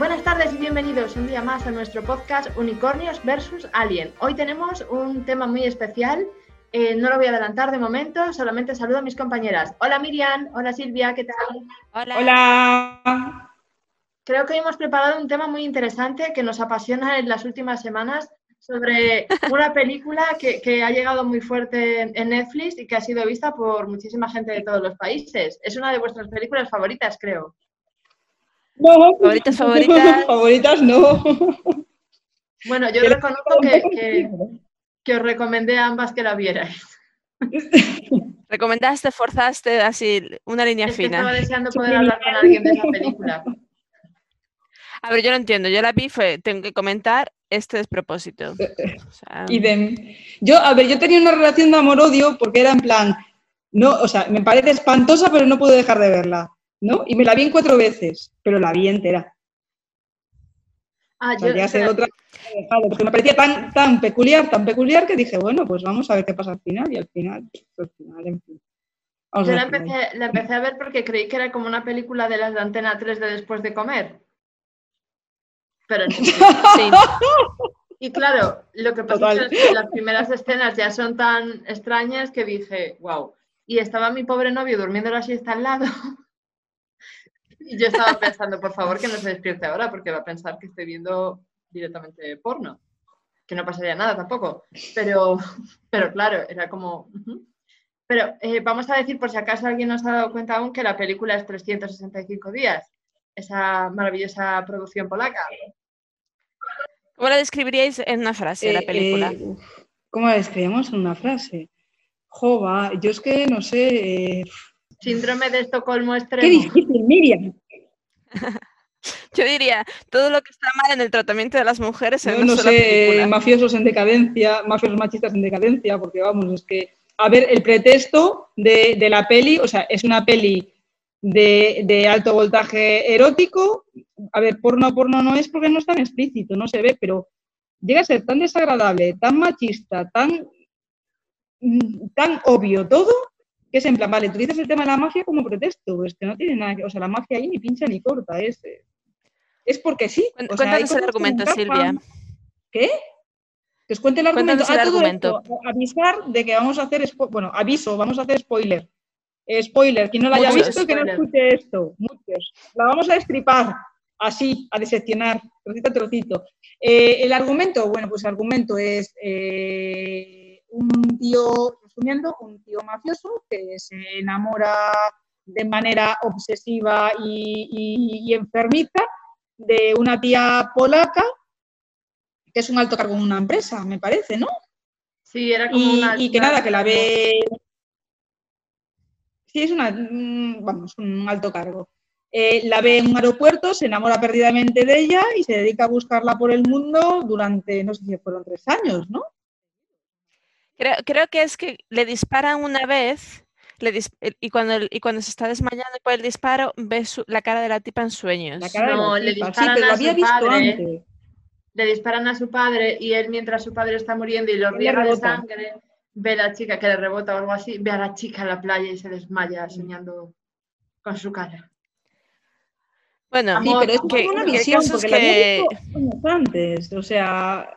Buenas tardes y bienvenidos un día más a nuestro podcast Unicornios versus Alien. Hoy tenemos un tema muy especial. Eh, no lo voy a adelantar de momento, solamente saludo a mis compañeras. Hola Miriam, hola Silvia, ¿qué tal? Hola. Hola. Creo que hoy hemos preparado un tema muy interesante que nos apasiona en las últimas semanas sobre una película que, que ha llegado muy fuerte en Netflix y que ha sido vista por muchísima gente de todos los países. Es una de vuestras películas favoritas, creo. No, Favoritas, favoritas. favoritas no. Bueno, yo reconozco que, que- que os recomendé a ambas que la vierais. Recomendaste, forzaste, así, una línea Es que estaba fina. deseando poder hablar con alguien de esa película. A ver, yo lo entiendo. Yo la vi, fue, tengo que comentar este despropósito. O sea, Idem. Yo, a ver, yo tenía una relación de amor-odio porque era en plan, no, o sea, me parece espantosa, pero no puedo dejar de verla, ¿no? Y me la vi en cuatro veces, pero la vi entera. Ah, O sea, yo, otra porque me parecía tan, tan peculiar, tan peculiar que dije, bueno, pues vamos a ver qué pasa al final, y al final, pues, al final, en fin. Vamos yo la empecé, la empecé a ver porque creí que era como una película de las de Antena 3 de después de comer. Pero no. sí. Y claro, lo que pasa Total. es que las primeras escenas ya son tan extrañas que dije, wow. Y estaba mi pobre novio durmiendo la siesta al lado. Y yo estaba pensando, por favor, que no se despierte ahora, porque va a pensar que estoy viendo directamente porno. Que no pasaría nada tampoco. Pero, pero claro, era como. Pero eh, vamos a decir, por si acaso alguien no se ha dado cuenta aún, que la película es 365 días. Esa maravillosa producción polaca. ¿Cómo la describiríais en una frase, la Eh, película? eh, ¿Cómo la describimos en una frase? Jova, yo es que no sé. Síndrome de Estocolmo Qué extremo. difícil, Miriam. Yo diría, todo lo que está mal en el tratamiento de las mujeres en No, una no sola sé, película. mafiosos en decadencia, mafiosos machistas en decadencia, porque vamos, es que, a ver, el pretexto de, de la peli, o sea, es una peli de, de alto voltaje erótico, a ver, porno, porno no es porque no es tan explícito, no se ve, pero llega a ser tan desagradable, tan machista, tan, mm, tan obvio todo, que es en plan, vale, tú dices el tema de la mafia como pretexto, es que no tiene nada que, o sea, la mafia ahí ni pincha ni corta, es, eh, es porque sí. O sea, Cuéntanos el argumento. Silvia. ¿Qué? Que os cuente el argumento. Cuéntanos el Ah, argumento. esto, avisar de que vamos a hacer, bueno, aviso, vamos a hacer spoiler. Eh, spoiler, quien no la haya Muchos visto, que no escuche esto. Muchos. La vamos a destripar, así, a diseccionar, trocito a trocito. Eh, el argumento, bueno, pues el argumento es eh, un tío, resumiendo, un tío mafioso que se enamora de manera obsesiva y, y- y enfermiza de una tía polaca que es un alto cargo en una empresa, me parece, ¿no? Sí, era como Y, una. y que nada, que la ve. Sí, es una, mm, vamos, un alto cargo. Eh, la ve en un aeropuerto, se enamora perdidamente de ella y se dedica a buscarla por el mundo durante, no sé si fueron tres años, ¿no? Creo, creo que es que le disparan una vez le dis- y, cuando, el- y cuando se está desmayando por el disparo, ve su- la cara de la tipa en sueños. La cara de la No, le tipa. Sí, disparan lo a había su visto padre. antes. Le disparan a su padre y él, mientras su padre está muriendo y lo riega de sangre, ve a la chica que le rebota o algo así, ve a la chica en la playa y se desmaya soñando con su cara. Bueno, Sí, Sí, pero es que- una que visión, es porque la había que- visto antes. O sea,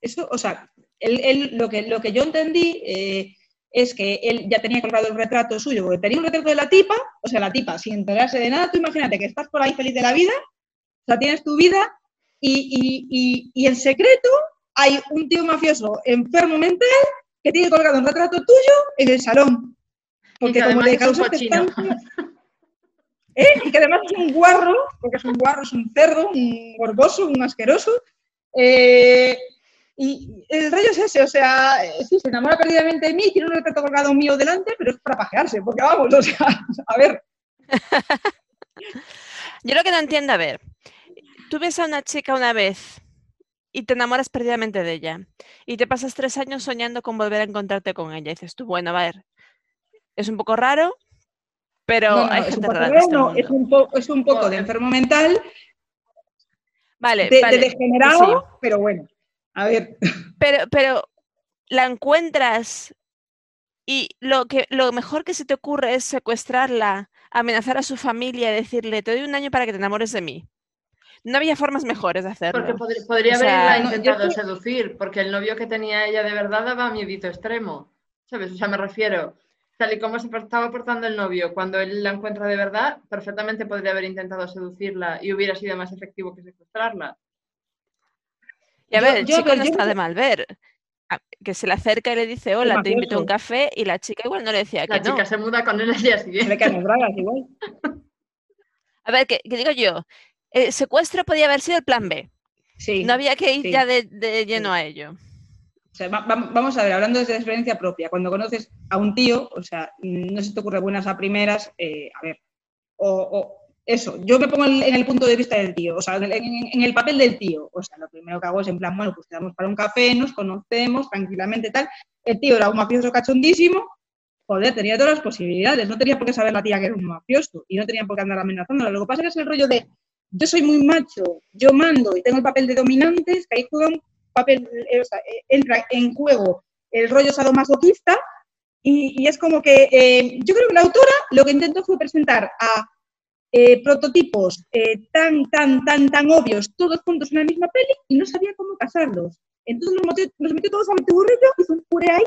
eso, o sea, él, él- lo, que, lo que yo entendí eh, es que él ya tenía colgado el retrato suyo, porque tenía un retrato de la tipa, o sea, la tipa, sin enterarse de nada, tú imagínate que estás por ahí feliz de la vida, o sea, tienes tu vida y, y- y- y en secreto hay un tío mafioso enfermo mental que tiene colgado un retrato tuyo en el salón. Porque que como le causaste tanto- ¿Eh? Y que además es un guarro, porque es un guarro, es un cerdo, un gorgoso, un asqueroso. Eh, y el rollo es ese, o sea, eh, sí, se enamora perdidamente de mí, tiene un retrato colgado mío delante, pero es para pajearse, porque vamos, o sea, a ver, Yo lo que no entiendo, a ver, tú ves a una chica una vez y te enamoras perdidamente de ella y te pasas tres años soñando con volver a encontrarte con ella. Y dices tú, bueno, a ver, es un poco raro, pero no, no, hay es, un gente poco rara raro, este no, es, un es un poco de enfermo mental, Vale, de, degenerado, pero bueno, a ver, pero, pero la encuentras y lo, que, lo mejor que se te ocurre es secuestrarla, amenazar a su familia y decirle, te doy un año para que te enamores de mí. no había formas mejores de hacerlo. Porque podría, podría O sea, haberla no, yo intentado seducir, porque el novio que tenía ella de verdad daba miedito extremo. ¿Sabes? O sea, me refiero, tal y como se estaba portando el novio, cuando él la encuentra de verdad, perfectamente podría haber intentado seducirla y hubiera sido más efectivo que secuestrarla. Y a Yo- ver, el yo, chico no yo está de mal ver. A- Que se le acerca y le dice, hola, te invito a un café, y la chica igual no le decía La que no. chica se muda con él al día siguiente. le caen las bragas igual. A ver, que, que digo yo, el secuestro podía haber sido el plan B. Sí. No había que ir sí. ya de, de lleno a ello. O sea, va- va- vamos a ver, hablando desde experiencia propia, cuando conoces a un tío, o sea, no se te ocurre buenas a primeras, eh, a ver, o, o eso, yo me pongo en, el punto de vista del tío, o sea, en el papel del tío, o sea, lo primero que hago es en plan, bueno, pues quedamos para un café, nos conocemos tranquilamente, tal, el tío era un mafioso cachondísimo, joder, tenía todas las posibilidades, no tenía por qué saber la tía que era un mafioso, y no tenía por qué andar amenazándolo, lo que pasa es que es el rollo de, yo soy muy macho, yo mando y tengo el papel de dominantes, que ahí juega un papel, eh, o sea, eh, entra en juego el rollo sadomasoquista y, y es como que eh, yo creo que la autora lo que intentó fue presentar a eh, prototipos eh, tan, tan, tan, tan obvios, todos juntos en la misma peli y no sabía cómo casarlos. Entonces los metió, todos a burrillo, hizo un puré ahí,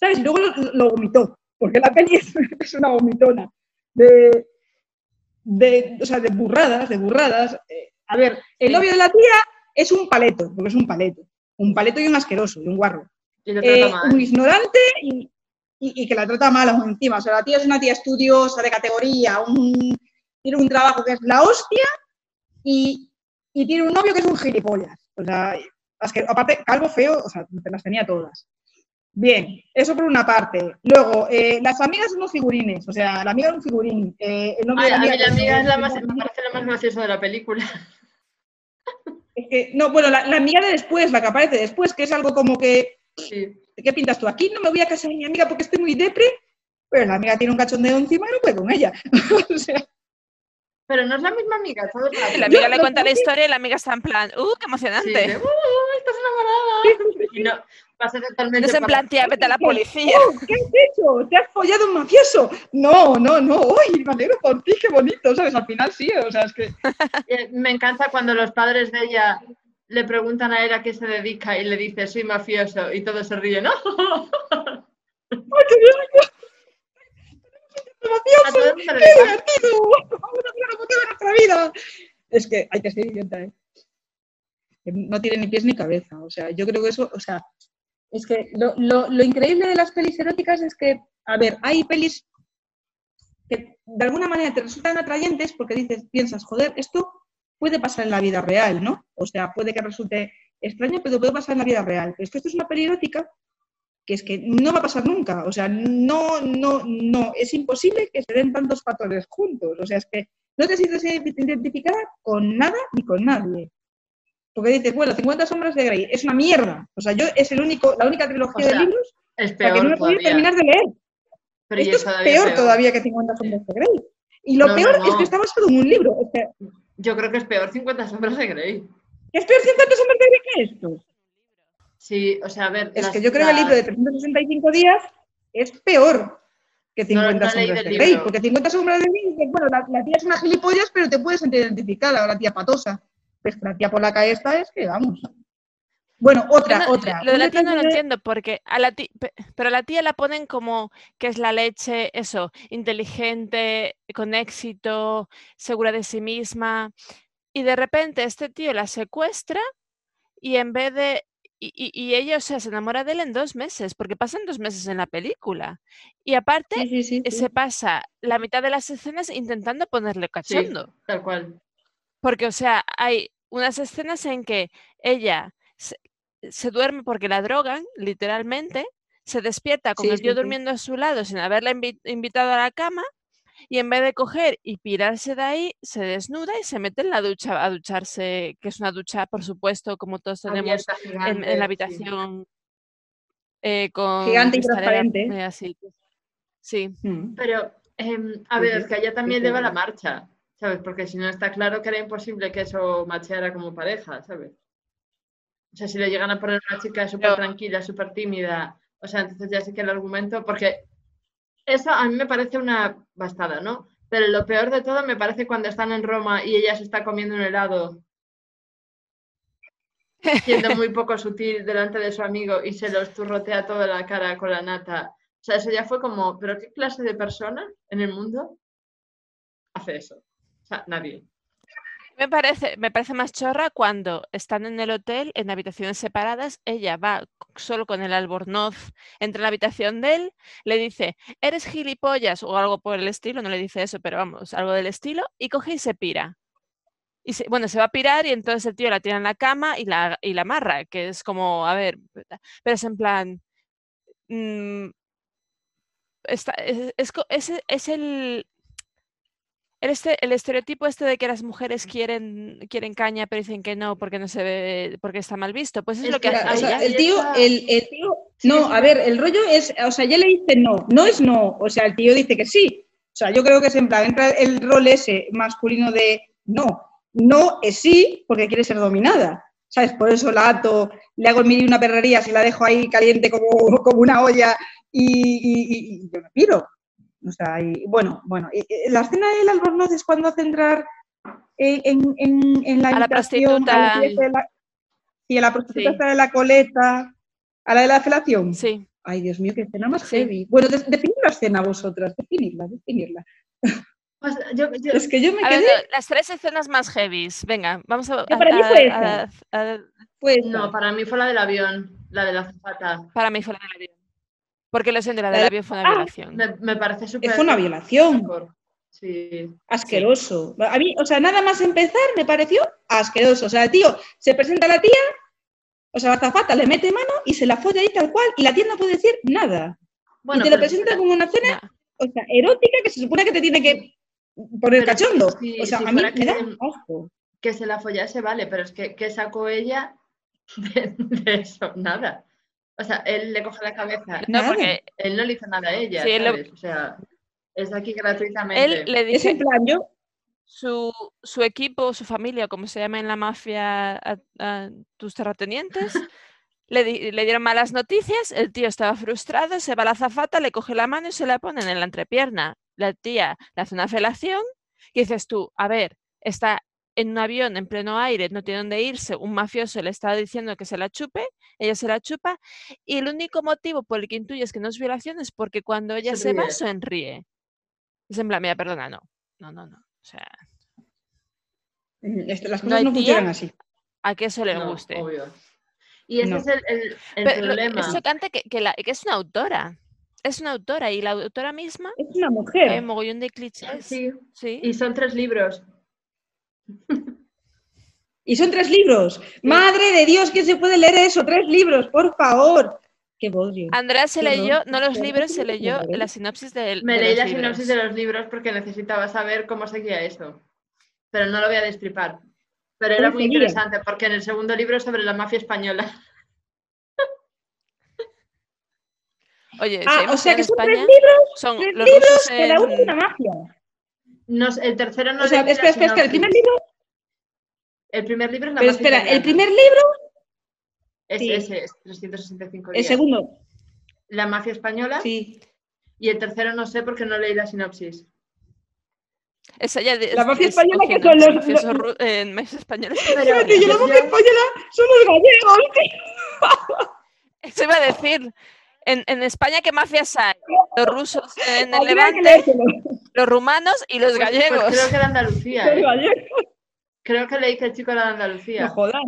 ¿sabes? Y luego lo, lo vomitó, porque la peli es, es una vomitona de, de, o sea, de burradas, de burradas. Eh, a ver, el novio de la tía es un paleto, porque es un paleto. Un paleto y un asqueroso, y un guarro. Y lo trata mal. un ignorante y, y- y que la trata mal aún encima. O sea, la tía es una tía estudiosa, de categoría, un- tiene un trabajo que es la hostia y, y tiene un novio que es un gilipollas. O sea, asque- aparte, calvo feo, o sea, las tenía todas. Bien, eso por una parte. Luego, eh, las amigas son unos figurines, o sea, la amiga es un figurín. eh, el nombre Ay, de la amiga es la más, me parece la más graciosa de la película. es que- no, bueno, la, la amiga de después, la que aparece después, que es algo como que Sí. ¿qué pintas tú aquí? No me voy a casar con mi amiga porque estoy muy depre, pero la amiga tiene un cachondeo encima y no puede con ella. o sea, Pero no es la misma amiga. Y la Yo amiga le cuenta la historia y la amiga está en plan, ¡uh, qué Sí, emocionante! de, "Uh, estás enamorada. Y no, pasa totalmente. no en plan, tía, vete a la policía. "Oh, ¿Qué has hecho? ¿Te has follado un mafioso? No, no, no. ¡Uy, me alegro por ti! ¡Qué bonito! ¿Sabes? Al final sí, o sea, es que... Eh, Me encanta cuando los padres de ella le preguntan a él a qué se dedica y le dice, soy mafioso, y todos se ríen, ¿no? ¡Ay, qué bien! A ¡Mafioso! todos se Es que hay que ser idiota, ¿eh? No tiene ni pies ni cabeza. O sea, yo creo que eso, o sea, es que lo, lo- lo increíble de las pelis eróticas es que, a ver, hay pelis que de alguna manera te resultan atrayentes porque dices, piensas, joder, esto puede pasar en la vida real, ¿no? O sea, puede que resulte extraño, pero puede pasar en la vida real. Pero es que esto es una peli erótica que es que no va a pasar nunca. O sea, no, no, no, es imposible que se den tantos factores juntos. O sea, es que no te sientes identificada con nada ni con nadie. Porque dices, bueno, 50 sombras de Grey es una mierda. O sea, yo es el único, la única trilogía O sea, de libros Es que no me he podido todavía. terminar de leer. Pero Esto es todavía peor, todavía que 50 sombras de Grey. Y lo No, no, peor es que está basado en un libro. Yo creo que es peor 50 sombras de Grey. ¿Es peor 50 sombras de Grey que esto? Sí, o sea, a ver. Es las- que yo creo que el libro de 365 días es peor que 50 no sombras de Grey. Porque 50 sombras de Grey, bueno, la, la tía es una gilipollas, pero te puedes sentir identificada, o la tía patosa. Pues la tía por la calle esta es que vamos. Bueno, otra, No, otra. Lo de la tía no lo tía- entiendo, porque a la pe- pero a la tía la ponen como que es la leche, eso, inteligente, con éxito, segura de sí misma. Y de repente este tío la secuestra y en vez de... Y, y- y ella, o sea, se enamora de él en dos meses, porque pasan dos meses en la película. Y aparte, Sí, sí, sí, eh, se pasa la mitad de las escenas intentando ponerle cachondo. tal cual. Porque, o sea, hay unas escenas en que ella se, se duerme porque la drogan, literalmente, se despierta con el tío durmiendo a su lado sin haberla invi- invitado a la cama y en vez de coger y pirarse de ahí, se desnuda y se mete en la ducha a ducharse, que es una ducha, por supuesto, como todos tenemos Abierta, en, gigante, en la sí. habitación eh, con Gigante y transparente. eh, así. Sí. Mm. Pero, em, a Sí, ver, es que a ella también sí, le va sí. la marcha, ¿sabes? Porque si no está claro que era imposible que eso macheara como pareja, ¿sabes? O sea, si le llegan a poner una chica súper tranquila, súper tímida, o sea, entonces ya sí que el argumento, porque eso a mí me parece una bastada, ¿no? Pero lo peor de todo me parece cuando están en Roma y ella se está comiendo un helado siendo muy poco sutil delante de su amigo y se lo esturrotea toda la cara con la nata. O sea, eso ya fue como, ¿pero qué clase de persona en el mundo hace eso? O sea, nadie. Me parece, me parece más chorra cuando están en el hotel, en habitaciones separadas, ella va solo con el albornoz entre la habitación de él, le dice, eres gilipollas o algo por el estilo, no le dice eso, pero vamos, algo del estilo, y coge y se pira. Y se- bueno, se va a pirar y entonces el tío la tira en la cama y la, y la amarra, que es como, a ver, pero es en plan... mm, está- es, es es es el, el, este, el estereotipo este de que las mujeres quieren, quieren caña pero dicen que no porque no se ve, porque está mal visto. Pues es, Es lo que que hace O sea, el tío, el, el tío, no, a ver, el rollo es, o sea, ella le dice no, no es no, o sea, el tío dice que sí. O sea, yo creo que es en plan, entra el rol ese masculino de no, no es sí porque quiere ser dominada. ¿Sabes? Por eso la ato, le hago y una perrería, si la dejo ahí caliente como, como una olla y, y- y- y yo me piro. O sea, y bueno, bueno, y- y la escena del albornoz es cuando hace entrar en, en- en- en la A la prostituta. fiesta de la- sí, a la prostituta Sí. está de la coleta, a la de la felación. Sí. Ay, Dios mío, qué escena más Sí. heavy. Bueno, de- definid la escena vosotras, definidla, definidla. Pues yo, yo- Es que yo me ver, quedé, las tres escenas más heavies. Venga, vamos a. Para mí a- fue a- esa. a- pues, no, para mí fue la del avión, la de la zapata. para mí fue la del avión. Porque lo siento, la La del de- avión fue una Ah, violación. Me, me parece súper. fue una violación. Sí. asqueroso. A mí, o sea, nada más empezar me pareció asqueroso. O sea, el tío se presenta a la tía, o sea, la zafata le mete mano y se la folla ahí tal cual, y la tía no puede decir nada. Bueno, y te lo pero- presenta como una cena, Nah. o sea, erótica que se supone que te tiene que poner Pero cachondo. si- o sea, si a mí me da que- asco. que se la follase, vale, pero es que ¿qué sacó ella de, de eso? Nada. O sea, él le coge la cabeza. No, porque Él no le hizo nada a ella, Sí, él lo-. O sea, es aquí gratuitamente. él le Es dice en plan, yo, su, su equipo, su familia, como se llama en la mafia, a, a tus terratenientes, le, di- le dieron malas noticias, el tío estaba frustrado, se va a la zafata, le coge la mano y se la ponen en la entrepierna. La tía le hace una felación y dices tú, a ver, está en un avión en pleno aire, no tiene dónde irse, un mafioso le está diciendo que se la chupe, ella se la chupa, y el único motivo por el que intuyes que no es violación es porque cuando ella Se se, va, ríe. sonríe. Es en plan, mira, perdona, no, no, no, no. O sea, esto- las No cosas hay no, tía. funcionan así. a que eso le No, guste. obvio. Y ese No. es el, el- el Pero lo- problema. es chocante que, que la- que es una autora. Es una autora y la autora misma Es una hay mujer. un mogollón de clichés. Sí, Sí. y son tres libros. Y son tres libros. Madre de Dios, ¿quién se puede leer eso? Tres libros, por favor. Qué bodrio. Andrea se leyó, no los libros, se leyó la sinopsis del. Me de leí los la libros. sinopsis de los libros porque necesitaba saber cómo seguía eso. Pero no lo voy a destripar. Pero era ¿Cómo muy seguía? interesante porque en el segundo libro es sobre la mafia española. Oye, Ah, o sea que son tres libros, son tres los libros, de en- una mafia. No, el tercero no o sea, espera, espera, espera, el primer libro, El primer libro es la pero mafia espera, el italiana. primer libro, Es sí. ese, es 365 el días. segundo, La mafia española. sí. Y el tercero no sé porque no leí la sinopsis. Esa ya de- La es- mafia es española que cocina, son los- mafiosos los- ru- eh, españoles. Pero yo la mafia española son los gallegos. Eso iba a decir. En, en España, ¿qué mafias hay? Los rusos en el Levante, los rumanos y los pues- pues gallegos. creo que era Andalucía. ¿eh? Creo que leí que el chico era de Andalucía. No jodas.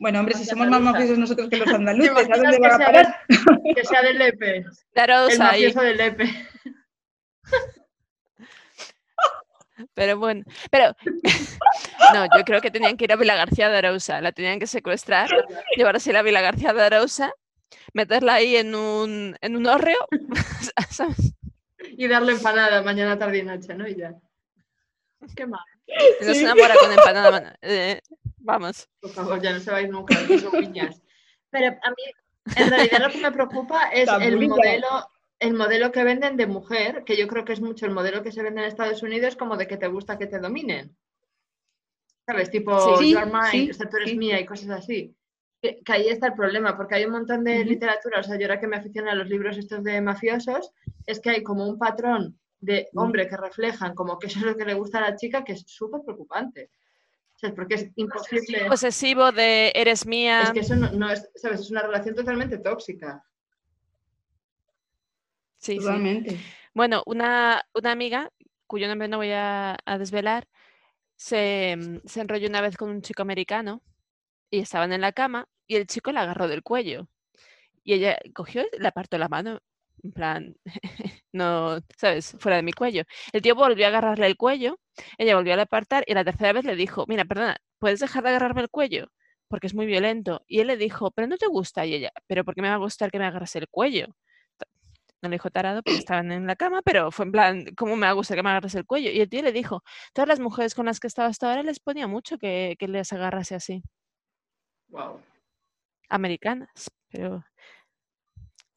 Bueno, hombre, si somos más mafiosos nosotros que los ¿Te andaluces, ¿a dónde que van a sea, parar? de- que sea del Lepe? El Daros ahí. mafioso del Lepe. Pero bueno, pero no, yo creo que tenían que ir a Vila García de Arousa, la tenían que secuestrar, llevarse a la Vila García de Arousa, meterla ahí en un, en un hórreo, ¿sabes? Y darle empanada mañana, tarde y noche, ¿no? Y ya. Qué mal. No se enamora con empanada. eh, vamos. Por favor, ya no se va a ir nunca. que son piñas. Pero a mí, en realidad, lo que me preocupa es Tan el modelo, el modelo que venden de mujer, que yo creo que es mucho el modelo que se vende en Estados Unidos, como de que te gusta que te dominen. ¿Sabes? Tipo, Sí, you are mine, sí, o sea, tú eres sí. mía y cosas así. Que, que ahí está el problema, porque hay un montón de literatura, o sea, yo ahora que me aficiono a los libros estos de mafiosos, es que hay como un patrón de hombre que reflejan como que eso es lo que le gusta a la chica, que es súper preocupante. O sea, porque es imposible. Posesivo de eres mía. Es que eso no, no es, ¿sabes? Es una relación totalmente tóxica. Sí, sí. Totalmente. Bueno, una, una amiga, cuyo nombre no voy a, a desvelar, se, se enrolló una vez con un chico americano y estaban en la cama y el chico la agarró del cuello. Y ella cogió y le apartó la mano, en plan, no, ¿sabes? Fuera de mi cuello. El tío volvió a agarrarle el cuello, ella volvió a apartar y la tercera vez le dijo, mira, perdona, ¿puedes dejar de agarrarme el cuello? Porque es muy violento. Y él le dijo, pero no te gusta. Y ella, pero ¿por qué me va a gustar que me agarres el cuello? No le dijo tarado porque estaban en la cama, pero fue en plan, ¿cómo me va a gustar que me agarres el cuello? Y el tío le dijo, todas las mujeres con las que estaba hasta ahora les ponía mucho que, que les agarrase así. Wow. americanas, pero,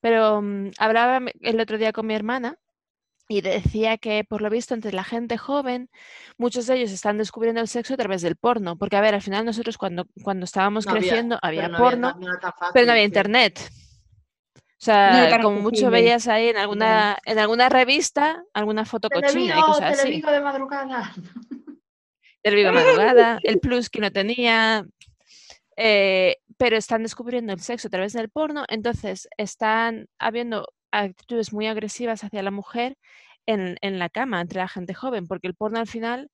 pero mm, hablaba el otro día con mi hermana y decía que por lo visto entre la gente joven, muchos de ellos están descubriendo el sexo a través del porno, porque a ver, al final nosotros cuando, cuando estábamos No creciendo había, pero porno, no fácil, pero no había internet. O sea, como mucho veías ahí en alguna, en alguna revista, alguna foto cochina y cosas así. Televigo de madrugada. El Viva Madrugada, el plus que no tenía. Eh, pero están descubriendo el sexo a través del porno, entonces están habiendo actitudes muy agresivas hacia la mujer en, en la cama, entre la gente joven, porque el porno al final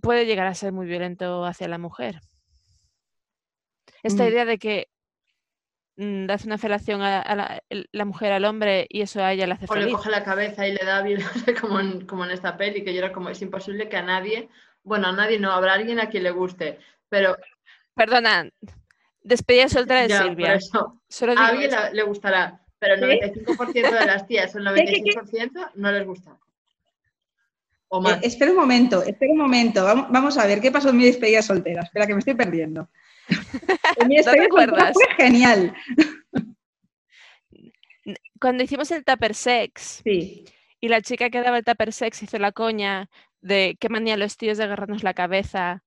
puede llegar a ser muy violento hacia la mujer. Esta Mm. idea de que mm, le hace una felación a, a la, mujer al hombre y eso a ella le hace O le coge la cabeza y le da bien, como en, como en esta peli, que yo era como, es imposible que a nadie, bueno, a nadie no, habrá alguien a quien le guste, pero Perdona, despedida soltera de ya, Silvia. eso, Solo digo a alguien la- le gustará, pero el ¿Qué? 95% de las tías o el ¿Qué, qué, qué? 96% no les gusta. O Eh, espera un momento, espera un momento. Vamos, vamos a ver qué pasó en mi despedida soltera. Espera, que me estoy perdiendo. En mi genial. Cuando hicimos el tupper sex, Sí. Y la chica que daba el tupper sex hizo la coña de qué manía los tíos de agarrarnos la cabeza.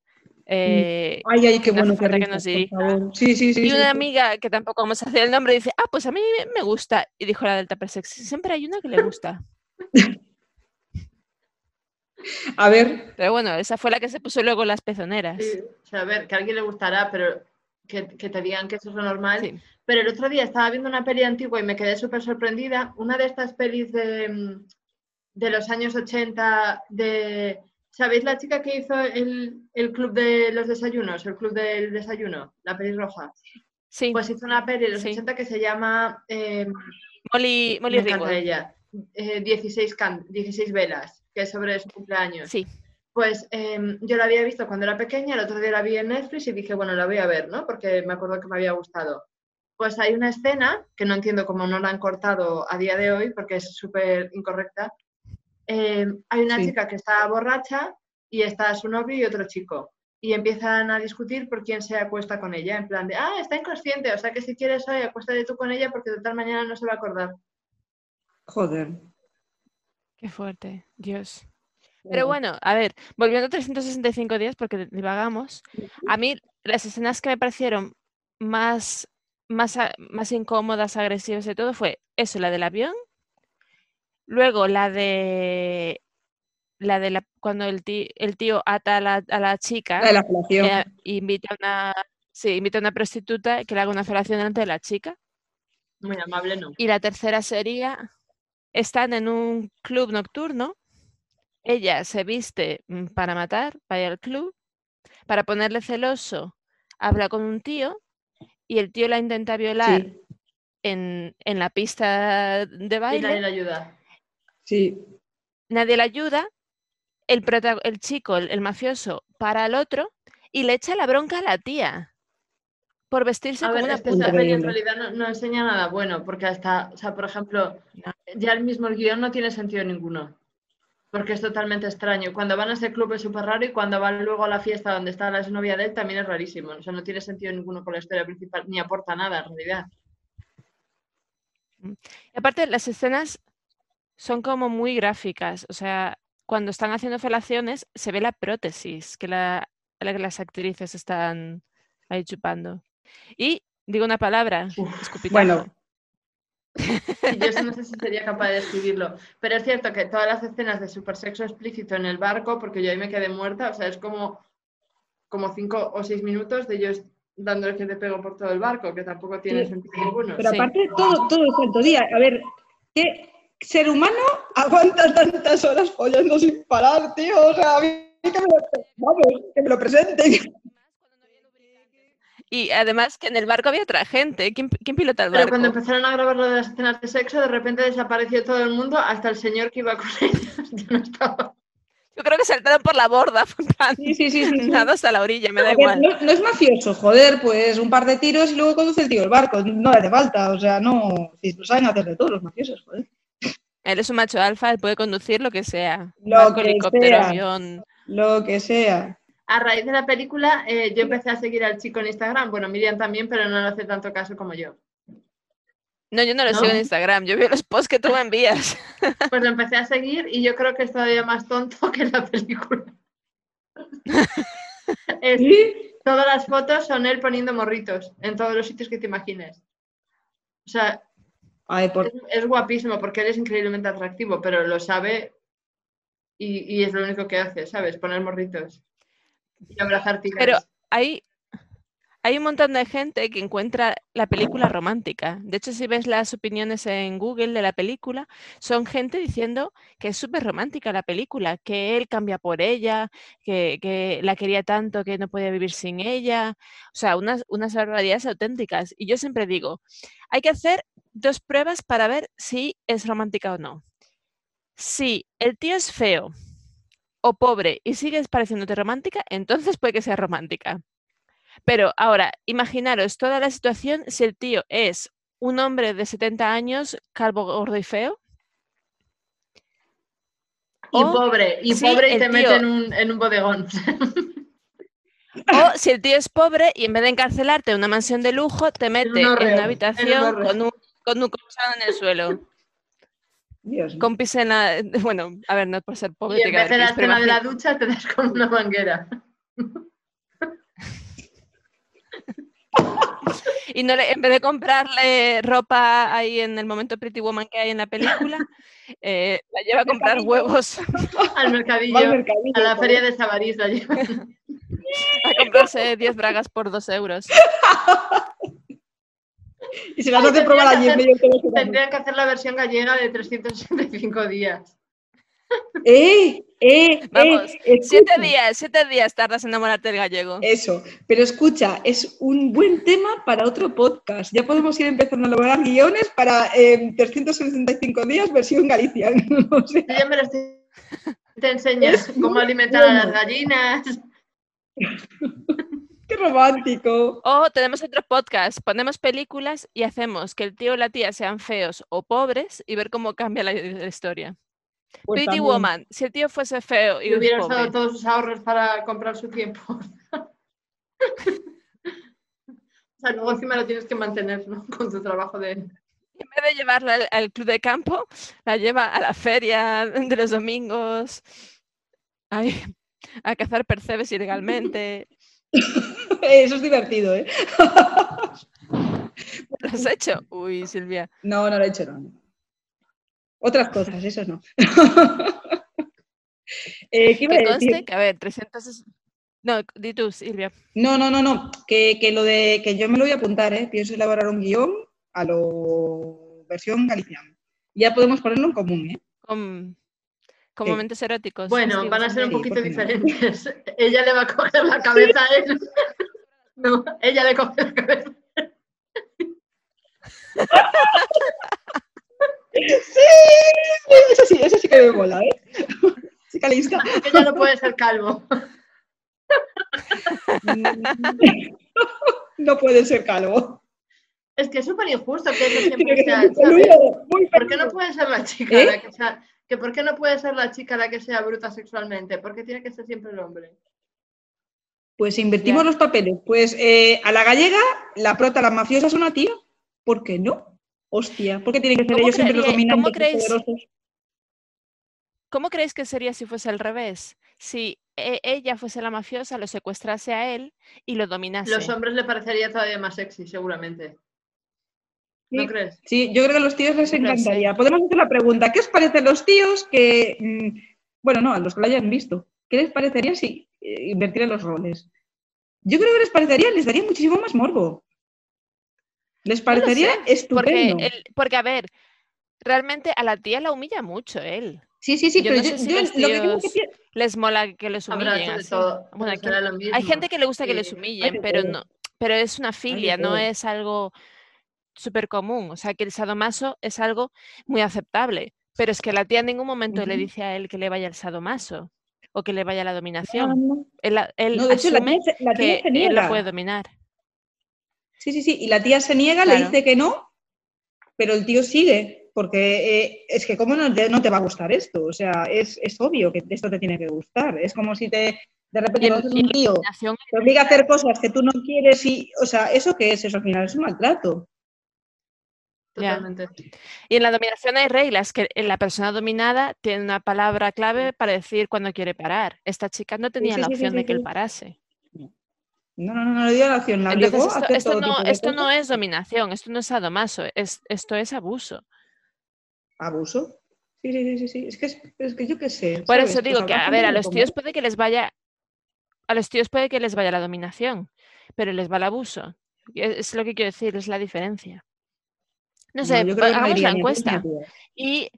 Eh, Ay, ay, qué bueno que que nos. Sí, sí, sí. y sí, una sí. amiga que tampoco vamos a hacer el nombre dice, ah, pues a mí me- gusta. Y dijo la del tupper sex, siempre hay una que le gusta. A ver, Pero bueno, esa fue la que se puso luego las pezoneras. Sí, o sea, a ver, que a alguien le gustará, pero que, que te digan que eso es lo normal. Sí. Pero el otro día estaba viendo una peli antigua y me quedé súper sorprendida. Una de estas pelis de, mm, de los años 80, de... ¿Sabéis la chica que hizo el, el club de los desayunos, el club del desayuno, la pelirroja? Sí, Pues hizo una peli de los Sí. 80 que se llama... eh, Molly, Molly me encanta ella. eh, 16, can- 16 velas, que es sobre su cumpleaños. Sí, Pues em, yo la había visto cuando era pequeña, el otro día la vi en Netflix y dije, bueno, la voy a ver, ¿no? Porque me acuerdo que me había gustado. Pues hay una escena que no entiendo cómo no la han cortado a día de hoy porque es súper incorrecta. Em, hay una Sí. chica que está borracha y está su novio y otro chico. Y empiezan a discutir por quién se acuesta con ella, en plan de, ah, está inconsciente, o sea que si quieres hoy acuéstate tú con ella porque de tal mañana no se va a acordar. joder. qué fuerte, Dios. Pero bueno, a ver, volviendo a 365 días, porque divagamos, a mí las escenas que me parecieron más, más, más incómodas, agresivas y todo fue eso, la del avión, luego la de la de la, cuando el tío, el tío ata a la, a la chica La de la felación. eh, e invita a una, sí, invita a una prostituta que le haga una felación delante de la chica. Muy amable, no. Y la tercera sería, están en un club nocturno, ella se viste mm, para matar, para ir al club, para ponerle celoso, habla con un tío y el tío la intenta violar Sí, en, en la pista de Y nadie baile, le ayuda. Sí. nadie le ayuda, el, el chico, el, el mafioso, para al otro y le echa la bronca a la tía por vestirse A como ver, una es que puta. esta peli en realidad no, no enseña nada bueno, porque hasta, o sea, por ejemplo, No. ya el mismo guion no tiene sentido ninguno, porque es totalmente extraño. Cuando van a ese club es súper raro y cuando van luego a la fiesta donde está la exnovia de él también es rarísimo. O sea, no tiene sentido ninguno con la historia principal, ni aporta nada en realidad. Y aparte, las escenas son como muy gráficas. O sea, cuando están haciendo felaciones, se ve la prótesis que, la, la que las actrices están ahí chupando. Y digo una palabra, Uf, escupitajo. Bueno, yo eso no sé si sería capaz de describirlo. Pero es cierto que todas las escenas de super sexo explícito en el barco, porque yo ahí me quedé muerta, o sea, es como como cinco o seis minutos de ellos dándole que te pego por todo el barco, que tampoco tiene Sí. sentido ninguno. Pero Sí. aparte, todo, todo el santo día. A ver, ¿qué ser humano aguanta tantas horas follando sin parar, tío? O sea, a mí que me lo, vamos, que me lo presenten. Y además que en el barco había otra gente. ¿Quién, quién pilota el Pero barco? cuando empezaron a grabar lo de las escenas de sexo, de repente desapareció todo el mundo, hasta el señor que iba con ellos. Ya no estaba. Yo creo que saltaron por la borda, Sí, sí, sí. nada hasta la orilla, me da igual. no, no es mafioso, joder, pues un par de tiros y luego conduce el tío el barco. No le hace falta, o sea, no. Si lo saben hacer de todos los mafiosos, joder. Él es un macho alfa, él puede conducir lo que sea. Lo que helicóptero, sea. avión. Lo que sea. A raíz de la película, eh, yo empecé a seguir al chico en Instagram. Bueno, Miriam también, pero no le hace tanto caso como yo. No, yo no lo ¿No? sigo en Instagram, yo veo los posts que tú me envías. Pues lo empecé a seguir y yo creo que es todavía más tonto que la película. Es- ¿Sí? todas las fotos son él poniendo morritos en todos los sitios que te imagines. O sea, Ay, por... es, es guapísimo porque él es increíblemente atractivo, pero lo sabe y, y es lo único que hace, ¿sabes? Poner morritos y abrazar tigres. Pero hay, hay un montón de gente que encuentra la película romántica. De hecho, si ves las opiniones en Google de la película, son gente diciendo que es súper romántica la película, que él cambia por ella, que, que la quería tanto que no podía vivir sin ella. O sea, unas, unas barbaridades auténticas. Y yo siempre digo, hay que hacer dos pruebas para ver si es romántica o no. Si el tío es feo o pobre y sigues pareciéndote romántica, entonces puede que sea romántica. Pero ahora, imaginaros toda la situación si el tío es un hombre de 70 años, calvo, gordo y feo. y o pobre, y sí, pobre y te mete en un, en un bodegón. O si el tío es pobre y en vez de encarcelarte en una mansión de lujo, te mete en, horreo, en un una habitación con un, con un colchón en el suelo, Dios mío. con pis en la... Bueno, a ver, no es por ser pobre. y en vez de la escena de la ducha te das con una manguera. Y no le, en vez de comprarle ropa ahí en el momento Pretty Woman que hay en la película, eh, la lleva a comprar huevos, Al mercadillo, Va al mercadillo, a la feria de Sabarís la llevan. a comprarse 10 bragas por 2 euros. Y se las hace probar allí que en medio Tendrían que hacer la versión gallega de 365 días. ¡Eh! ¡Eh! Vamos, eh, Siete días, siete días tardas en enamorarte del gallego. Eso, pero escucha, es un buen tema para otro podcast. Ya podemos ir empezando a elaborar guiones para eh, 365 días versión Galicia. O sea, Yo me lo estoy- Te enseñas cómo alimentar a las bueno. gallinas. ¡Qué romántico! O tenemos otro podcast, ponemos películas y hacemos que el tío o la tía sean feos o pobres y ver cómo cambia la, la historia. Pues Pretty también. Woman, si el tío fuese feo y Y hubiera pobre, usado todos sus ahorros para comprar su tiempo. O sea, luego encima lo tienes que mantener, ¿no? Con tu trabajo de... en vez de llevarla al, al club de campo, la lleva a la feria de los domingos, ay, a cazar percebes ilegalmente. Eso es divertido, ¿eh? ¿Lo has hecho? Uy, Silvia. No, no lo he hecho, no. Otras cosas, eso no. Eh, ¿qué iba a decir? conste que, a ver, 300... es- No, di tú, Silvia. No, no, no, no. Que, que lo de que yo me lo voy a apuntar, ¿eh? Pienso elaborar un guion a lo versión galiciana. Ya podemos ponerlo en común, ¿eh? Con, con Sí. momentos eróticos. Bueno, van a ser un sí, poquito ¿por qué no? diferentes. Ella le va a coger la cabeza a él. No, ella le coge la cabeza. Sí, eso sí, eso sí que me mola, ¿eh? Chica lista. Ella no puede ser calvo. No puede ser calvo. Es que es súper injusto que eso siempre que sea, ¿Por qué no puede ser la chica ¿Eh? la que sea, que por qué no puede ser la chica la que sea bruta sexualmente? Porque tiene que ser siempre el hombre. Pues invertimos Ya. los papeles. Pues eh, a la gallega, la prota, la mafiosa es una tía. ¿Por qué no? Hostia, ¿por qué tienen que ser ¿Cómo ellos siempre los cómo dominantes y creéis- poderosos? ¿Cómo creéis que sería si fuese al revés? Si e- ella fuese la mafiosa, lo secuestrase a él y lo dominase. Los hombres le parecería todavía más sexy, seguramente. ¿No Sí. crees? Sí, yo creo que a los tíos les encantaría. Podemos hacer la pregunta, ¿qué os parecen los tíos que... mm, bueno, no, a los que lo hayan visto. ¿Qué les parecería si eh, invertieran los roles? Yo creo que les parecería, les daría muchísimo más morbo. Les No parecería Porque, estupendo. porque, a ver, realmente a la tía la humilla mucho él. Sí, sí, sí, yo pero no yo, sé si yo los lo que Les mola que les humillen así. todo. Bueno, aquí- hay gente que le gusta que les humillen, pero no, pero es una filia, no es algo súper común. O sea, que el sadomaso es algo muy aceptable. Pero es que la tía en ningún momento le dice a él que le vaya el sadomaso o que le vaya la dominación. no. Él, a- él No, de hecho, la tía, la tía que se él niega. lo puede dominar. Sí, sí, sí. Y la tía se niega, le dice que no, pero el tío sigue. Porque eh, es que, ¿cómo no te, no te va a gustar esto? O sea, es, es obvio que esto te tiene que gustar. Es como si te, de repente conoces un tío, te obliga a hacer cosas que tú no quieres y, o sea, ¿eso qué es? Eso al final es un maltrato. Totalmente. Y en la dominación hay reglas, que la persona dominada tiene una palabra clave para decir cuándo quiere parar. Esta chica no tenía sí, la sí, opción sí, de que él parase. No, no, no, no le dio la opción, la Entonces, esto, no, esto no es dominación, esto no es sadomaso, es, esto es abuso. Abuso. Sí, sí, sí, sí, sí. Es que, es, es que yo qué sé. Por eso Pues digo que, a ver, a los como- tíos puede que les vaya, a los tíos puede que les vaya la dominación, pero les va el abuso. Es lo que quiero decir, es la diferencia. No sé, no hagamos la encuesta. Y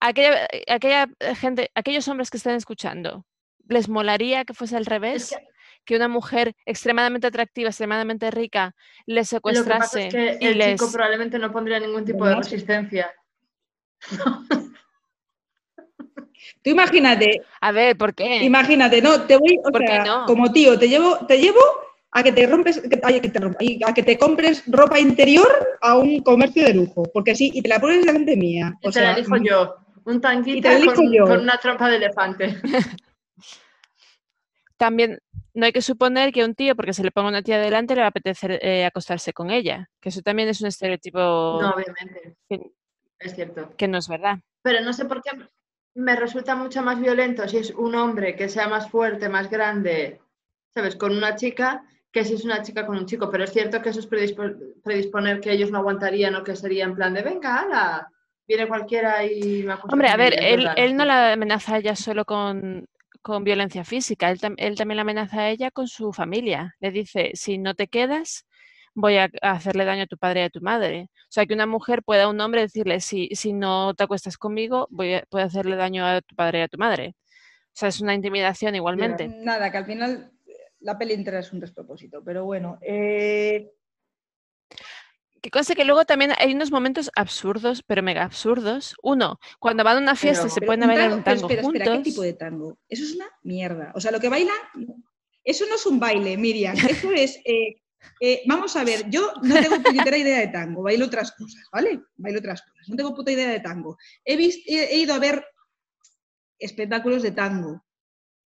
aquella, aquella gente, aquellos hombres que estén escuchando, ¿les molaría que fuese al revés? que- que una mujer extremadamente atractiva, extremadamente rica, les Lo que pasa secuestrase es que y el les... chico probablemente no pondría ningún tipo de resistencia. Tú imagínate, A ver, ¿por qué? imagínate, no, te voy, o ¿Por qué sea, no? como tío, te llevo, te llevo a que te rompes, que- ay, que te rompa- ay, a que te compres ropa interior a un comercio de lujo, porque sí, y te la pones delante mía. Y O te la elijo yo. Un elijo con, una trompa de elefante. También no hay que suponer que un tío, porque se le ponga una tía delante, le va a apetecer eh, acostarse con ella. Que eso también es un estereotipo No, obviamente. que, Es cierto. que no es verdad. Pero no sé por qué me resulta mucho más violento si es un hombre que sea más fuerte, más grande, ¿sabes? Con una chica, que si es una chica con un chico. Pero es cierto que eso es predispo- predisponer que ellos no aguantarían o que sería en plan de, venga, ala, viene cualquiera y me Hombre, a ver, ella", es él, él no la amenaza a ella solo con, con violencia física, él, tam- él también la amenaza a ella con su familia. Le dice, si no te quedas, voy a, a hacerle daño a tu padre y a tu madre. O sea, que una mujer pueda a un hombre decirle, si, si no te acuestas conmigo, voy a, puedo hacerle daño a tu padre y a tu madre. O sea, es una intimidación igualmente. Nada, que al final la peli entera es un despropósito, pero bueno. eh, Que conste que luego también hay unos momentos absurdos, pero mega absurdos. Uno, cuando van a una fiesta Pero- se pueden un bailar tango- un pero tango espera, juntos. espera, ¿qué tipo de tango? Eso es una mierda. O sea, lo que bailan, eso no es un baile, Miriam. Eso es. eh, eh, vamos a ver, yo no tengo puñetera idea de tango, bailo otras cosas, ¿vale? Bailo otras cosas, no tengo puta idea de tango. He, vis- he, he ido a ver espectáculos de tango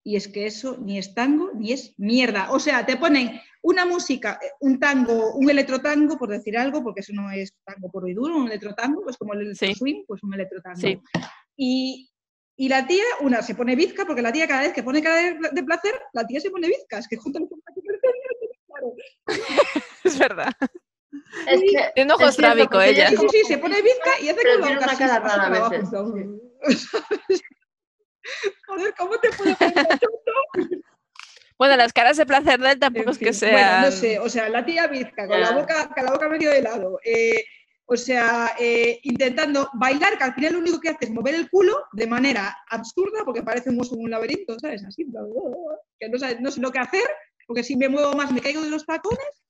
y es que eso ni es tango ni es mierda. O sea, te ponen una música, eh, un tango, un electrotango, por decir algo, porque eso no es tango puro y duro, un electrotango, pues como el electro Sí. swing, pues un electrotango. Sí. Y, y la tía, una, se pone bizca, porque la tía cada vez que pone cara de, de placer, la tía se pone bizca. Es que junto con claro. Es verdad. Es que Tiene un ojo es cierto, estrábico porque ella. Sí, sí, sí, se pone bizca y hace boca cara así, rara. Joder, ¿cómo te puedo poner machote? Bueno, las caras de placer de él tampoco En es que fin, Bueno, no sé, o sea, la tía bizca, con la boca, con la boca medio de lado. eh, o sea, eh, intentando bailar, que al final lo único que hace es mover el culo de manera absurda, porque parece un un laberinto, ¿sabes? Así, en plan, que no, no sé lo que hacer, porque si me muevo más me caigo de los tacones.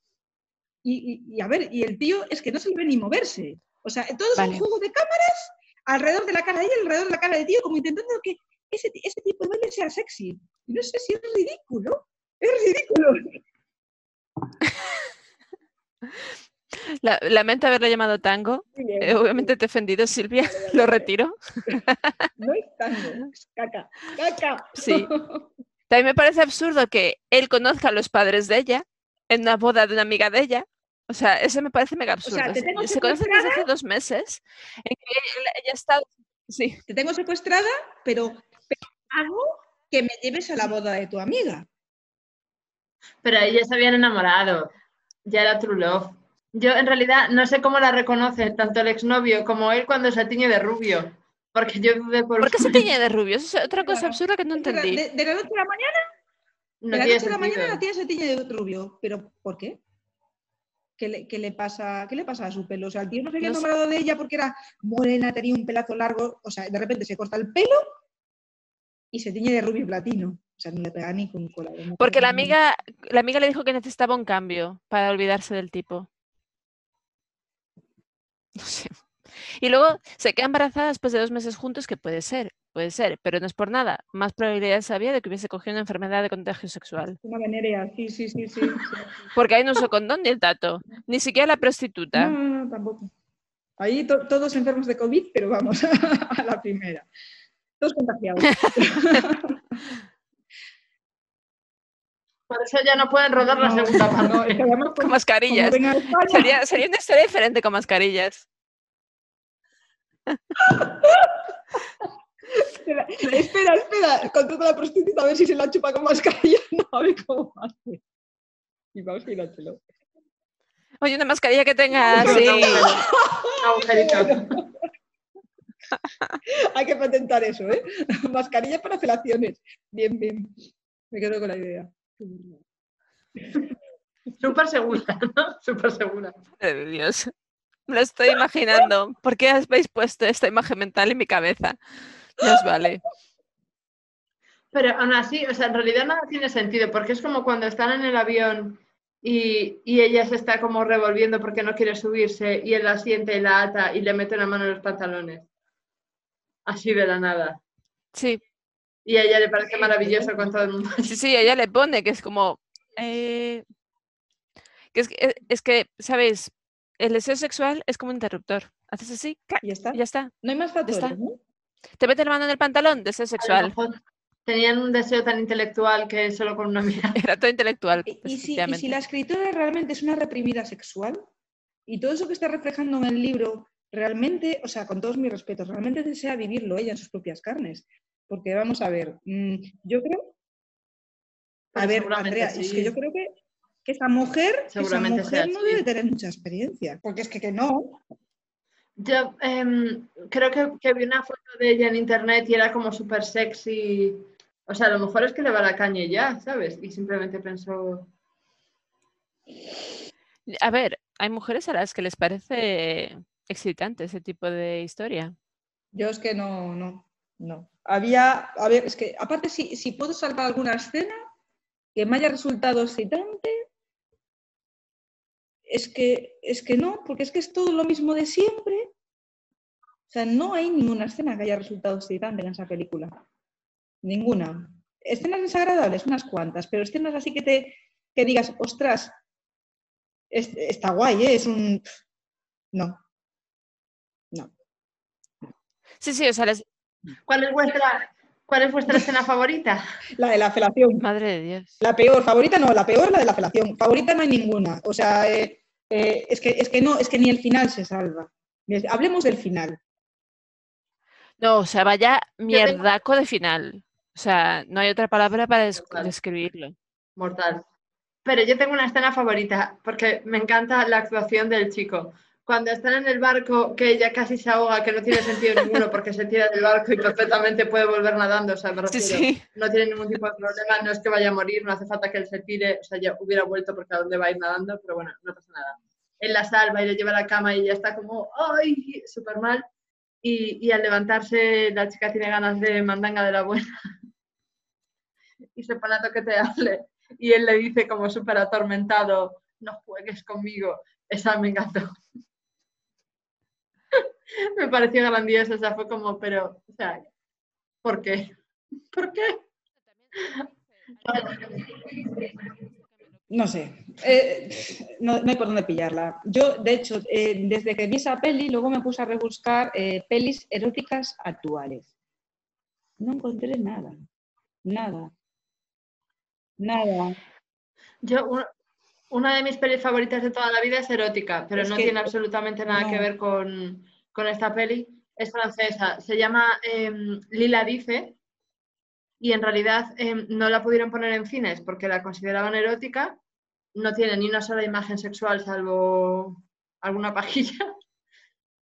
Y, y- y a ver, y el tío es que no se le ve ni moverse. O sea, todo es Vale. un juego de cámaras alrededor de la cara de ella, alrededor de la cara del tío, como intentando que ese, ti- ese tipo de baile sea sexy. No sé si es ridículo. Es ridículo. La- lamento haberlo llamado tango. Bien, Eh, obviamente te he ofendido, Silvia. Lo retiro. No es tango, es caca. ¡Caca! Sí. También me parece absurdo que él conozca a los padres de ella en una boda de una amiga de ella. O sea, eso me parece mega absurdo. te tengo Se conocen desde hace dos meses en que ella, ella está... Sí, Te tengo secuestrada, pero hago que me lleves a la boda de tu amiga. Pero ahí ya se habían enamorado. Ya era true love. Yo en realidad no sé cómo la reconoce tanto el exnovio como él cuando se tiñe de rubio. Porque yo dudé por ¿por qué se tiñe de rubio? Eso es otra cosa Claro. absurda que no entendí. De, de la noche a la mañana, No de la noche a la mañana la tía se tiñe de rubio. ¿Pero por qué? ¿Qué le, qué le pasa, ¿Qué le pasa a su pelo? O sea, el tío no se había No sé. enamorado de ella porque era morena, tenía un pelazo largo. O sea, de repente se corta el pelo y se tiñe de rubio platino. O sea, no le pega ni con cola. no Porque la ni- amiga, la amiga le dijo que necesitaba un cambio para olvidarse del tipo. No sé. Y luego se queda embarazada después de dos meses juntos, que puede ser, puede ser, pero no es por nada. Más probabilidades había de que hubiese cogido una enfermedad de contagio sexual. Una venerea, sí, sí, sí, sí. sí. Porque ahí no usó condón ni el tato, ni siquiera la No, prostituta. no, no, tampoco. Ahí to- todos enfermos de COVID, pero vamos a la primera. Todos contagiados. Por eso ya no pueden rodar la No, segunda parte. no, es que además, Con mascarillas. a Sería, sería una historia diferente con mascarillas. Espera, espera, espera, contrata a la prostituta a ver si se la chupa con mascarilla. No, a ver cómo hace. Imagínatelo. Oye, una mascarilla que tenga así. agujerito. Hay que patentar eso, ¿eh? Mascarilla para felaciones. Bien, bien. Me quedo con la idea. Súper segura, ¿no? Súper segura. Madre de Dios. Me lo estoy imaginando. ¿Por qué habéis puesto esta imagen mental en mi cabeza? Dios vale. Pero aún así, o sea, en realidad nada tiene sentido, porque es como cuando están en el avión y, y ella se está como revolviendo porque no quiere subirse y él la siente y la ata y le mete una mano en los pantalones. Así de la nada. Sí, Y a ella le parece maravilloso con todo el mundo. sí, sí, ella le pone que es como. eh, que es, que- eh, es que, ¿sabéis? El deseo sexual es como un interruptor. Haces así, ya está. ya está. No hay más está. factores, ¿no? Te mete la mano en el pantalón, deseo A lo sexual. mejor tenían un deseo tan intelectual que solo con una mirada. Era todo intelectual. Y, y si, y si la escritora realmente es una reprimida sexual y todo eso que está reflejando en el libro realmente, o sea, con todos mis respetos, realmente desea vivirlo ella en sus propias carnes. Porque vamos a ver, mm, yo creo, a Pero ver, Andrea, es que yo creo que, que esa mujer, que esa mujer no debe tener mucha experiencia, porque es que, que no. Yo em, creo que, que vi una foto de ella en internet y era como súper sexy. O sea, a lo mejor es que le va la caña ya, ¿sabes? Y simplemente pensó. A ver, hay mujeres a las que les parece excitante ese tipo de historia. Yo es que no, no, no. Había, a ver, es que aparte si, si puedo salvar alguna escena que me haya resultado excitante, es que, es que no, porque es que es todo lo mismo de siempre. O sea, no hay ninguna escena que haya resultado excitante en esa película. Ninguna. Escenas desagradables, unas cuantas, pero escenas así que te que digas, ostras, es- está guay, ¿eh? es un... No. Sí, sí, o sea, les- ¿Cuál es vuestra, cuál es vuestra escena favorita? La de la felación. madre de Dios. La peor, favorita no, la peor la de la felación. Favorita no hay ninguna. O sea, eh, eh, es, que, es que no, es que ni el final se salva. Hablemos del final. No, o sea, vaya tengo- mierdaco de final. O sea, no hay otra palabra para describirlo. Mortal. Pero yo tengo una escena favorita porque me encanta la actuación del chico. Cuando están en el barco, que ella casi se ahoga, que no tiene sentido ninguno porque se tira del barco y perfectamente puede volver nadando. O sea, me Sí, refiero, sí. no tiene ningún tipo de problema, no es que vaya a morir, no hace falta que él se tire, o sea, ya hubiera vuelto porque a dónde va a ir nadando, pero bueno, no pasa nada. Él la salva y le lleva a la cama y ella está como, ¡ay! súper mal. Y, y al levantarse, la chica tiene ganas de mandanga de la buena y se pone a toquetearle. Y él le dice como súper atormentado, no juegues conmigo. Esa me encantó. me pareció grandiosa, o sea, fue como, pero, o sea, ¿por qué? ¿Por qué? No sé. eh, no, no hay por dónde pillarla. Yo, de hecho, eh, desde que vi esa peli, luego me puse a rebuscar eh, pelis eróticas actuales. No encontré nada. Nada. Nada. Yo, un- una de mis pelis favoritas de toda la vida es erótica, pero Es no tiene absolutamente nada que ver con, con esta peli. Es francesa, se llama em, Lila Dice y en realidad em, no la pudieron poner en cines porque la consideraban erótica. No tiene ni una sola imagen sexual salvo alguna pajilla.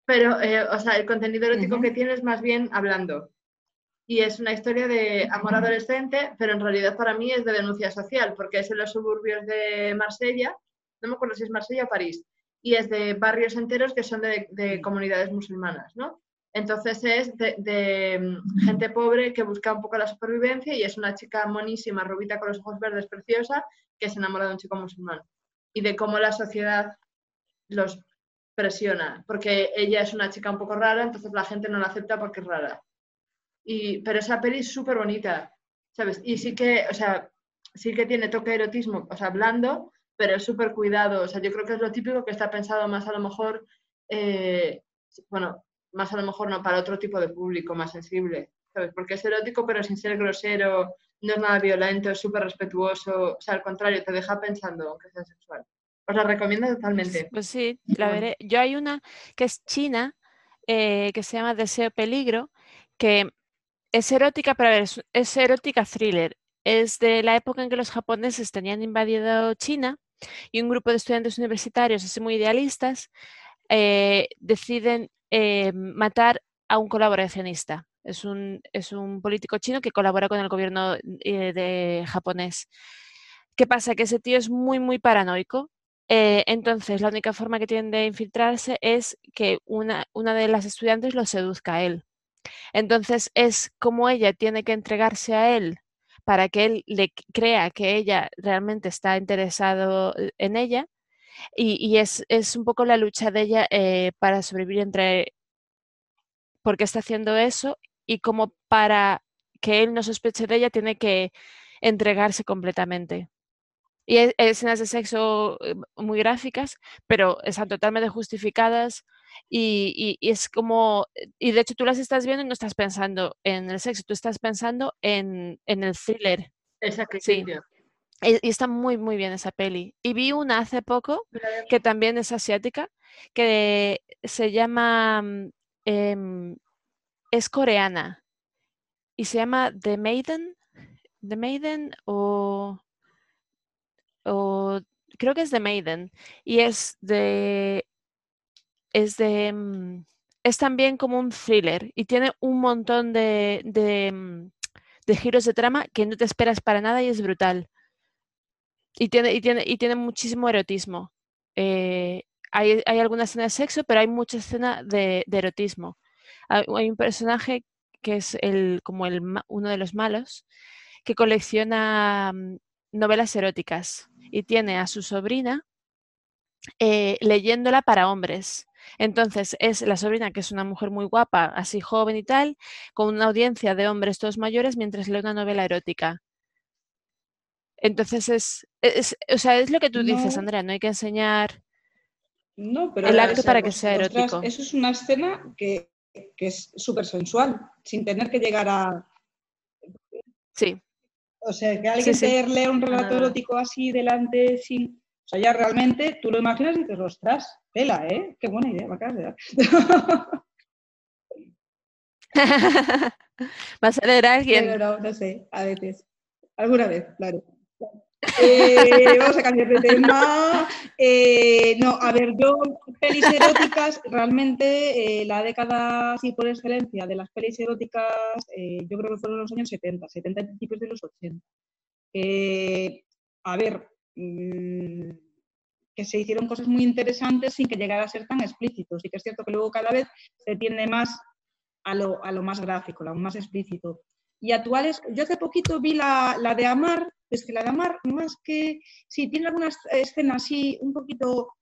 Pero, eh, o sea, el contenido erótico Ujú. que tiene es más bien hablando. y es una historia de amor adolescente, pero en realidad para mí es de denuncia social, porque es en los suburbios de Marsella, no me acuerdo si es Marsella o París, y es de barrios enteros que son de, comunidades musulmanas, ¿no? Entonces es de, mm, gente pobre que busca un poco la supervivencia y es una chica monísima, rubita con los ojos verdes, preciosa, que se enamora de un chico musulmán. Y de cómo la sociedad los presiona, porque ella es una chica un poco rara, entonces la gente no la acepta porque es rara. Y, pero esa peli es súper bonita, ¿sabes? Y sí que, o sea, sí que tiene toque de erotismo, o sea, blando, pero es súper cuidado. O sea, yo creo que es lo típico que está pensado más a lo mejor, eh, bueno, más a lo mejor no para otro tipo de público más sensible, ¿sabes? Porque es erótico, pero sin ser grosero, no es nada violento, es súper respetuoso, o sea, al contrario, te deja pensando, aunque sea sexual. Os la recomiendo totalmente. Pues sí, la veré. Yo hay una que es china, eh, que se llama Deseo Peligro, que es erótica, pero es, erótica thriller. Es de la época en que los japoneses tenían invadido China y un grupo de estudiantes universitarios, así muy idealistas, eh, deciden eh, matar a un colaboracionista. Es un, es un, político chino que colabora con el gobierno eh, de japonés. ¿Qué pasa? Que ese tío es muy, muy paranoico. entonces, la única forma que tiene de infiltrarse es que una, una de las estudiantes lo seduzca a él. Entonces es como ella tiene que entregarse a él para que él le crea que ella realmente está interesado eh, en ella y, es, un poco la lucha de ella eh, para sobrevivir entre por qué está haciendo eso y como para que él no sospeche de ella tiene que entregarse completamente. Y escenas de sexo eh, muy gráficas, pero están totalmente justificadas y, es como, y de hecho tú las estás viendo y no estás pensando en el sexo, tú estás pensando en, el thriller. Exacto. Sí. Y, está muy, muy bien esa peli. Y vi una hace poco que también es asiática, que se llama, mm, em, es coreana y se llama The Maiden, The Maiden o, o creo que es The Maiden y es de es de... Mm, es también como un thriller y tiene un montón de, mm, de, giros de trama que no te esperas para nada y es brutal. Y tiene, y tiene, y tiene muchísimo erotismo. Eh, hay, hay, alguna escena de sexo, pero hay mucha escena de, erotismo. Hay, un personaje que es el, como el, uno de los malos, que colecciona mm, novelas eróticas y tiene a su sobrina eh, leyéndola para hombres. Entonces es la sobrina, que es una mujer muy guapa, así joven y tal, con una audiencia de hombres todos mayores mientras lee una novela erótica. Entonces es, es o sea, es lo que tú dices, Andrea, no hay que enseñar no, pero el acto para que sea erótico. eso es una escena que, es súper sensual, sin tener que llegar a... Sí. O sea, que alguien lea un relato erótico así delante sin o sea, ya realmente tú lo imaginas y dices, ostras, tela, ¿eh? Qué buena idea, me acabas de dar. ¿Vas a a alguien? No, no, no sé, a veces. Alguna vez, claro. Eh, vamos a cambiar de tema. Eh, no, a ver, yo, pelis eróticas, realmente eh, la década, sí, por excelencia, de las pelis eróticas, yo creo que fueron los años 70, 70 y principios de los 80. a ver, Mm, que se hicieron cosas muy interesantes sin que llegara a ser tan explícitos. Y que es cierto que luego cada vez se tiende más a lo, a lo más gráfico, a lo más explícito. Y actuales, yo hace poquito vi la, la, de Amar, es que la de Amar, más que, sí, tiene algunas escenas así un poquito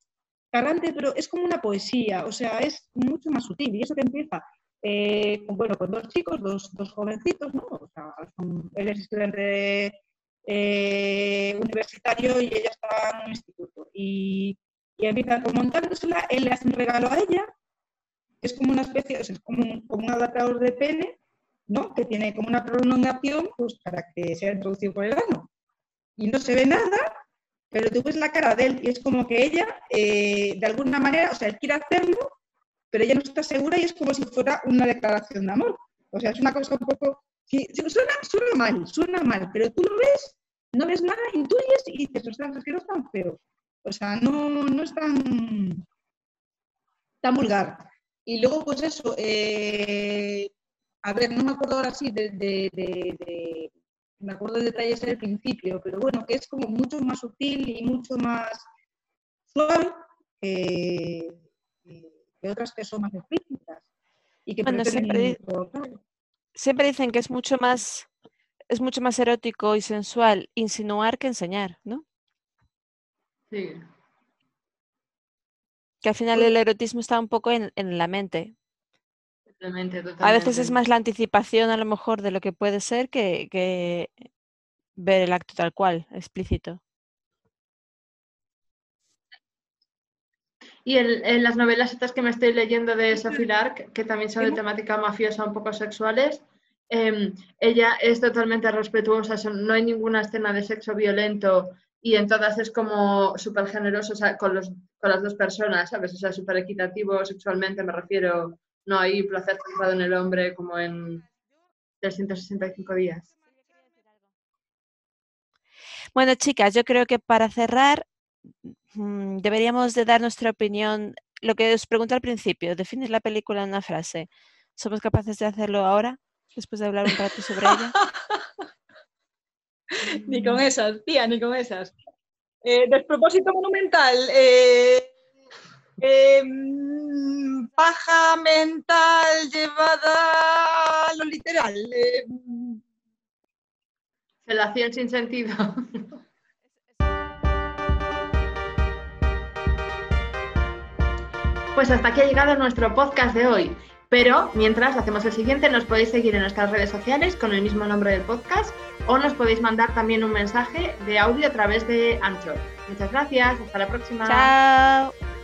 cargante, pero es como una poesía, o sea, es mucho más sutil. Y eso que empieza, eh, bueno, con dos chicos, dos, dos jovencitos, ¿no? O sea, él es estudiante de, eh, universitario y ella está en un instituto. Y, y empieza montándosela, él le hace un regalo a ella, es como una especie, es como un, como un adaptador de pene, ¿no? Que tiene como una prolongación pues, para que sea introducido por el ano. Y no se ve nada, pero tú ves la cara de él y es como que ella, eh, de alguna manera, o sea, él quiere hacerlo, pero ella no está segura y es como si fuera una declaración de amor. O sea, es una cosa un poco suena, suena mal, suena mal, pero tú lo ves, no ves nada, intuyes y dices, ostras, es que no es tan feo. O sea, no, no es tan, tan vulgar. Y luego, pues eso, eh, a ver, no me acuerdo ahora sí de, de- de- de- me acuerdo de detalles del principio, pero bueno, que es como mucho más sutil y mucho más suave que, que otras que son más explícitas. Y que Bueno, siempre mucho, claro. Siempre dicen que es mucho más, es mucho más erótico y sensual insinuar que enseñar, ¿no? Sí. Que al final el erotismo está un poco en, en la mente. Totalmente, A veces es totalmente. más la anticipación a lo mejor de lo que puede ser que, que ver el acto tal cual, explícito. Y en, en las novelas estas que me estoy leyendo de Sophie Lark, que también son de temática mafiosa, un poco sexuales, em, ella es totalmente respetuosa, son- no hay ninguna escena de sexo violento y en todas es como súper generoso o sea, con, los, con las dos personas, ¿sabes? O sea, súper equitativo sexualmente, me refiero, no hay placer centrado en el hombre como en 365 días. Bueno, chicas, yo creo que para cerrar deberíamos de dar nuestra opinión. Lo que os pregunté al principio, definir la película en una frase. ¿Somos capaces de hacerlo ahora, después de hablar un rato sobre ella? Ni con esas, tía, ni con esas. Eh, despropósito monumental. eh, em, paja mental llevada a lo literal. eh, Relación sin sentido. Pues hasta aquí ha llegado nuestro podcast de hoy. Pero mientras hacemos el siguiente, nos podéis seguir en nuestras redes sociales con el mismo nombre del podcast o nos podéis mandar también un mensaje de audio a través de Anchor. Muchas gracias, hasta la próxima. Chao.